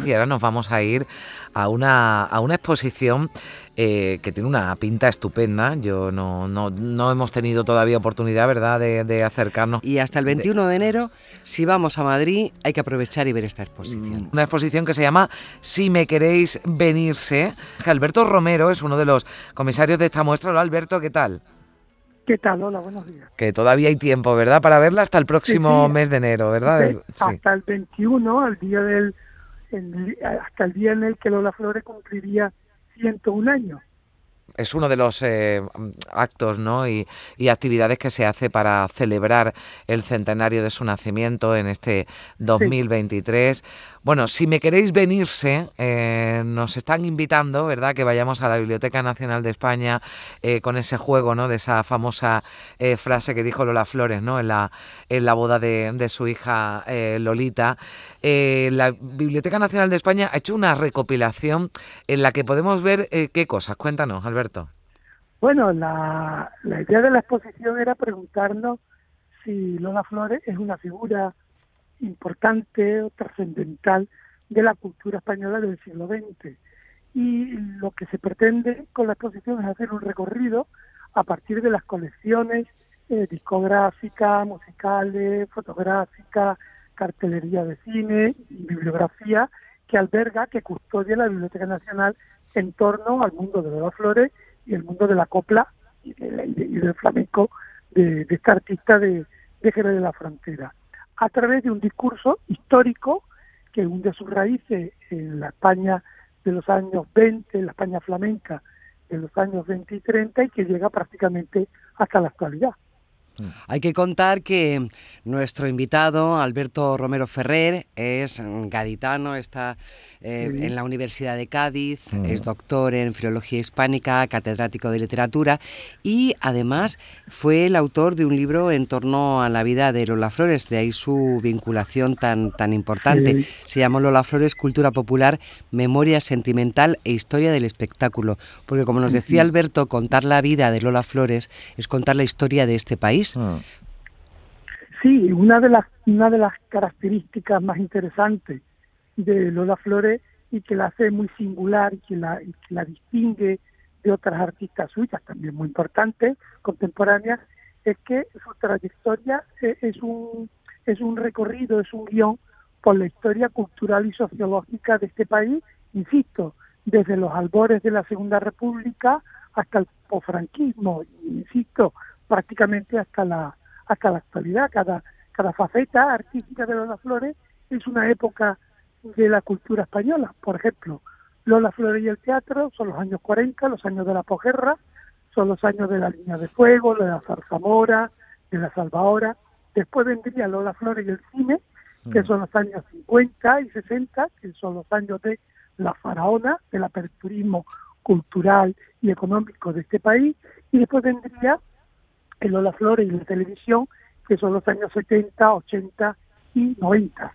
Y ahora nos vamos a ir a una, a una exposición eh, que tiene una pinta estupenda. Yo no, no, no hemos tenido todavía oportunidad, ¿verdad?, de, acercarnos. Y hasta el 21 de... enero, si vamos a Madrid, hay que aprovechar y ver esta exposición. Mm, una exposición que se llama Si me queréis venirse. Alberto Romero es uno de los comisarios de esta muestra. Hola, Alberto, ¿qué tal? ¿Qué tal? Hola, buenos días. Que todavía hay tiempo, ¿verdad? Para verla hasta el próximo mes de enero, ¿verdad? Hasta el 21, al día del hasta el día en el que Lola Flores cumpliría 101 años es uno de los eh, actos ¿no? y, actividades que se hace para celebrar el centenario de su nacimiento en este 2023. Bueno, si me queréis venirse, eh, nos están invitando, ¿verdad?, que vayamos a la Biblioteca Nacional de España eh, con ese juego, ¿no?, de esa famosa frase que dijo Lola Flores, ¿no?, en la, en la boda de, de su hija Lolita. la Biblioteca Nacional de España ha hecho una recopilación en la que podemos ver qué cosas. Cuéntanos, Alberto. Bueno, la, idea de la exposición era preguntarnos si Lola Flores es una figura importante o trascendental de la cultura española del siglo XX. Y lo que se pretende con la exposición es hacer un recorrido a partir de las colecciones eh, discográficas, musicales, fotográficas, cartelería de cine y bibliografía que alberga, que custodia la Biblioteca Nacional en torno al mundo de Lola Flores y el mundo de la copla y, del flamenco de, esta artista de, de Jerez de la Frontera, a través de un discurso histórico que hunde sus raíces en la España de los años 20, en la España flamenca de los años 20 y 30 y que llega prácticamente hasta la actualidad. Hay que contar que nuestro invitado, Alberto Romero Ferrer, es gaditano, está eh, en la Universidad de Cádiz, mm. es doctor en Filología Hispánica, catedrático de literatura y además fue el autor de un libro en torno a la vida de Lola Flores, de ahí su vinculación tan, tan importante. Se llamó Lola Flores, Cultura Popular, Memoria Sentimental e Historia del Espectáculo, porque como nos decía Alberto, contar la vida de Lola Flores es contar la historia de este país Ah. Sí, una de las una de las características más interesantes de Lola Flores y que la hace muy singular y que la, la distingue de otras artistas suyas también muy importantes contemporáneas es que su trayectoria e, es un es un recorrido, es un guion por la historia cultural y sociológica de este país, insisto, desde los albores de la Segunda República hasta el posfranquismo, insisto, prácticamente hasta la hasta la actualidad. Cada, cada faceta artística de Lola Flores es una época de la cultura española. Por ejemplo, Lola Flores y el teatro son los años 40, los años de la posguerra, son los años de la línea de fuego, de la zarzamora, de la salvadora. Después vendría Lola Flores y el cine, que mm. son los años 50 y 60, que son los años de la faraona, del aperturismo cultural y económico de este país. Y después vendría el Lola Flores y la televisión, que son los años 70, 80 y 90.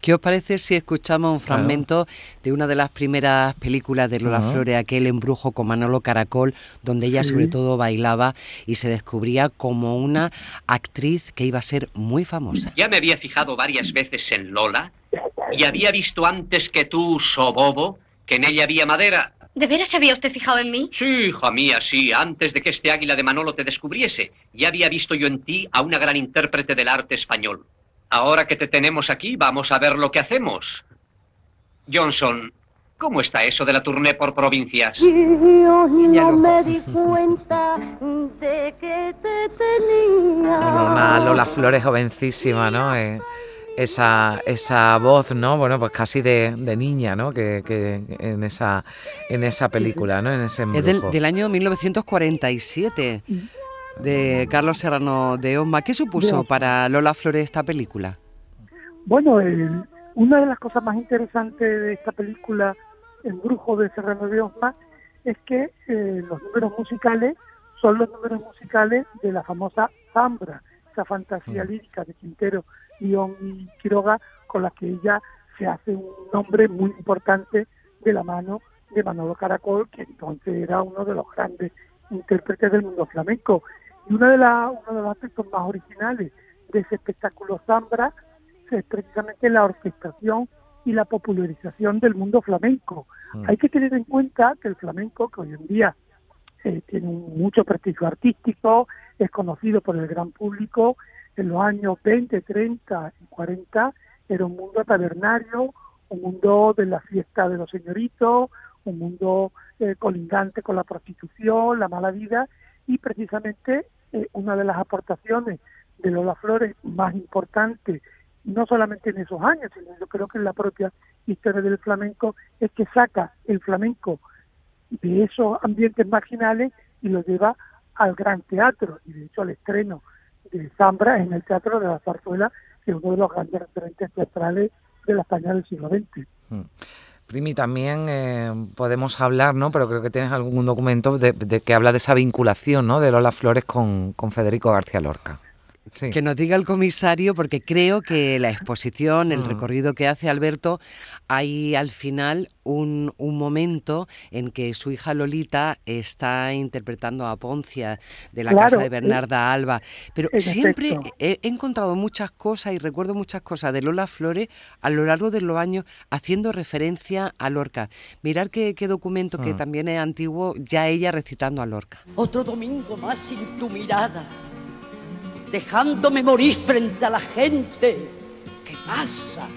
¿Qué os parece si escuchamos un fragmento de una de las primeras películas de Lola Flores, aquel embrujo con Manolo Caracol, donde ella sobre todo bailaba y se descubría como una actriz que iba a ser muy famosa? Ya me había fijado varias veces en Lola y había visto antes que tú, Sobobo, que en ella había madera ¿De veras se había usted fijado en mí? Sí, hija mía, sí. Antes de que este águila de Manolo te descubriese, ya había visto yo en ti a una gran intérprete del arte español. Ahora que te tenemos aquí, vamos a ver lo que hacemos. Johnson, ¿cómo está eso de la tournée por provincias? Yo no me di cuenta de que te tenía. una Lola Flores jovencísima, ¿no? Eh, esa, esa voz, ¿no? Bueno, pues casi de, niña, ¿no? Que, en esa en esa película, ¿no? En ese Es del, año 1947 de Carlos Serrano de Osma. ¿Qué supuso para Lola Flores esta película? Bueno, una de las cosas más interesantes de esta película, El Brujo de Serrano de Osma, es que eh, los números musicales son los números musicales de la famosa Zambra, esa fantasía mm. lírica de Quintero Y Quiroga, con la que ella se hace un nombre muy importante de la mano de Manolo Caracol, que entonces era uno de los grandes intérpretes del mundo flamenco. Y una de la, uno de los aspectos más originales de ese espectáculo Zambra es precisamente la orquestación y la popularización del mundo flamenco. Mm. Hay que tener en cuenta que el flamenco, que hoy en día eh, tiene mucho prestigio artístico, es conocido por el gran público, en los años 20, 30 y 40 era un mundo tabernario, un mundo de la fiesta de los señoritos, un mundo eh, colindante con la prostitución, la mala vida, y precisamente eh, una de las aportaciones de Lola Flores más importantes, no solamente en esos años, sino yo creo que en la propia historia del flamenco, es que saca el flamenco de esos ambientes marginales y lo lleva al gran teatro, y de hecho al estreno de Zambra en el Teatro de la Zarzuela, que es uno de los grandes referentes teatrales de la España del siglo XX. Hmm. Primi, también eh, podemos hablar, ¿no? Pero creo que tienes algún documento de, que habla de esa vinculación, ¿no? De Lola Flores con, con Federico García Lorca. Que nos diga el comisario, porque creo que la exposición, el mm. recorrido que hace Alberto, hay al final un, momento en que su hija Lolita está interpretando a Poncia de la casa de Bernarda Alba. Pero siempre he, encontrado muchas cosas y recuerdo muchas cosas de Lola Flores a lo largo de los años haciendo referencia a Lorca. Mirar qué, documento que mm. también es antiguo, ya ella recitando a Lorca. Otro domingo más sin tu mirada dejándome morir frente a la gente que pasa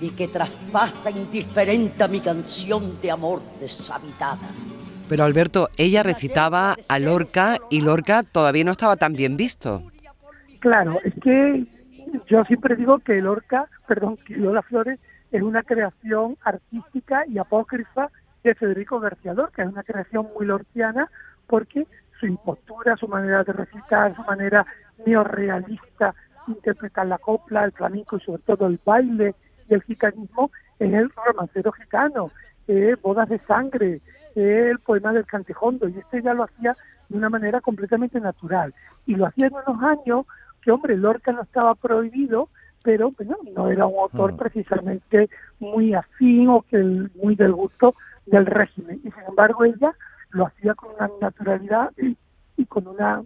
y que traspasa indiferente a mi canción de amor deshabitada. Pero Alberto, ella recitaba a Lorca y Lorca todavía no estaba tan bien visto. Claro, es que yo siempre digo que Lorca, perdón, que Lola Flores es una creación artística y apócrifa de Federico García Lorca, es una creación muy lorquiana porque su impostura, su manera de recitar, su manera neorrealista interpretar la copla, el flamenco y sobre todo el baile y el gicanismo es el romancero gitano, Bodas de Sangre, el poema del Cantejondo, y este ya lo hacía de una manera completamente natural. Y lo hacía en unos años que, hombre, Lorca no estaba prohibido, pero bueno, no era un autor mm. precisamente muy afín o que muy del gusto del régimen. Y sin embargo ella lo hacía con una naturalidad y con una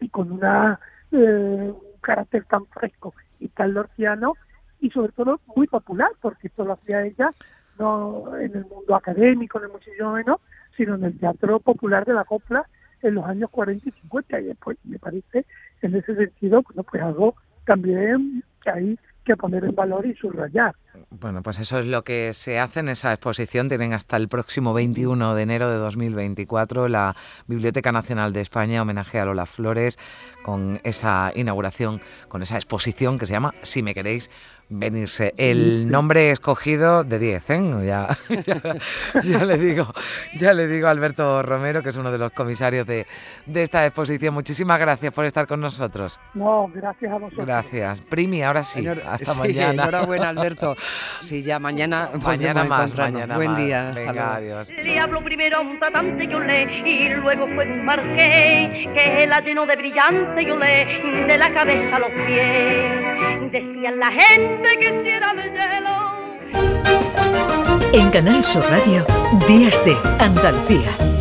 y con una eh, un carácter tan fresco y tan lorciano y sobre todo muy popular, porque esto lo hacía ella no en el mundo académico, ni muchísimo menos, sino en el teatro popular de la copla en los años 40 y 50. Y después me parece, en ese sentido, bueno, pues algo también que hay que poner en valor y subrayar. Bueno, pues eso es lo que se hace en esa exposición. Tienen hasta el próximo 21 de enero de 2024 la Biblioteca Nacional de España homenaje a Lola Flores con esa inauguración, con esa exposición que se llama Si me queréis venirse. El nombre escogido de 10, ¿eh? Ya, ya, le digo, ya le digo a Alberto Romero, que es uno de los comisarios de, de esta exposición. Muchísimas gracias por estar con nosotros. No, gracias a vosotros. Gracias. Primi, ahora sí. Hasta mañana. Enhorabuena, Alberto. Sí, ya mañana. Mañana más, mañana Buen día. Hasta Venga, adiós. Le habló primero a un tratante yo le y luego fue un marqués que la llenó de brillante yo le de la cabeza a los pies. Decían la gente que si era de hielo. En Canal Sur Radio, Días de Andalucía.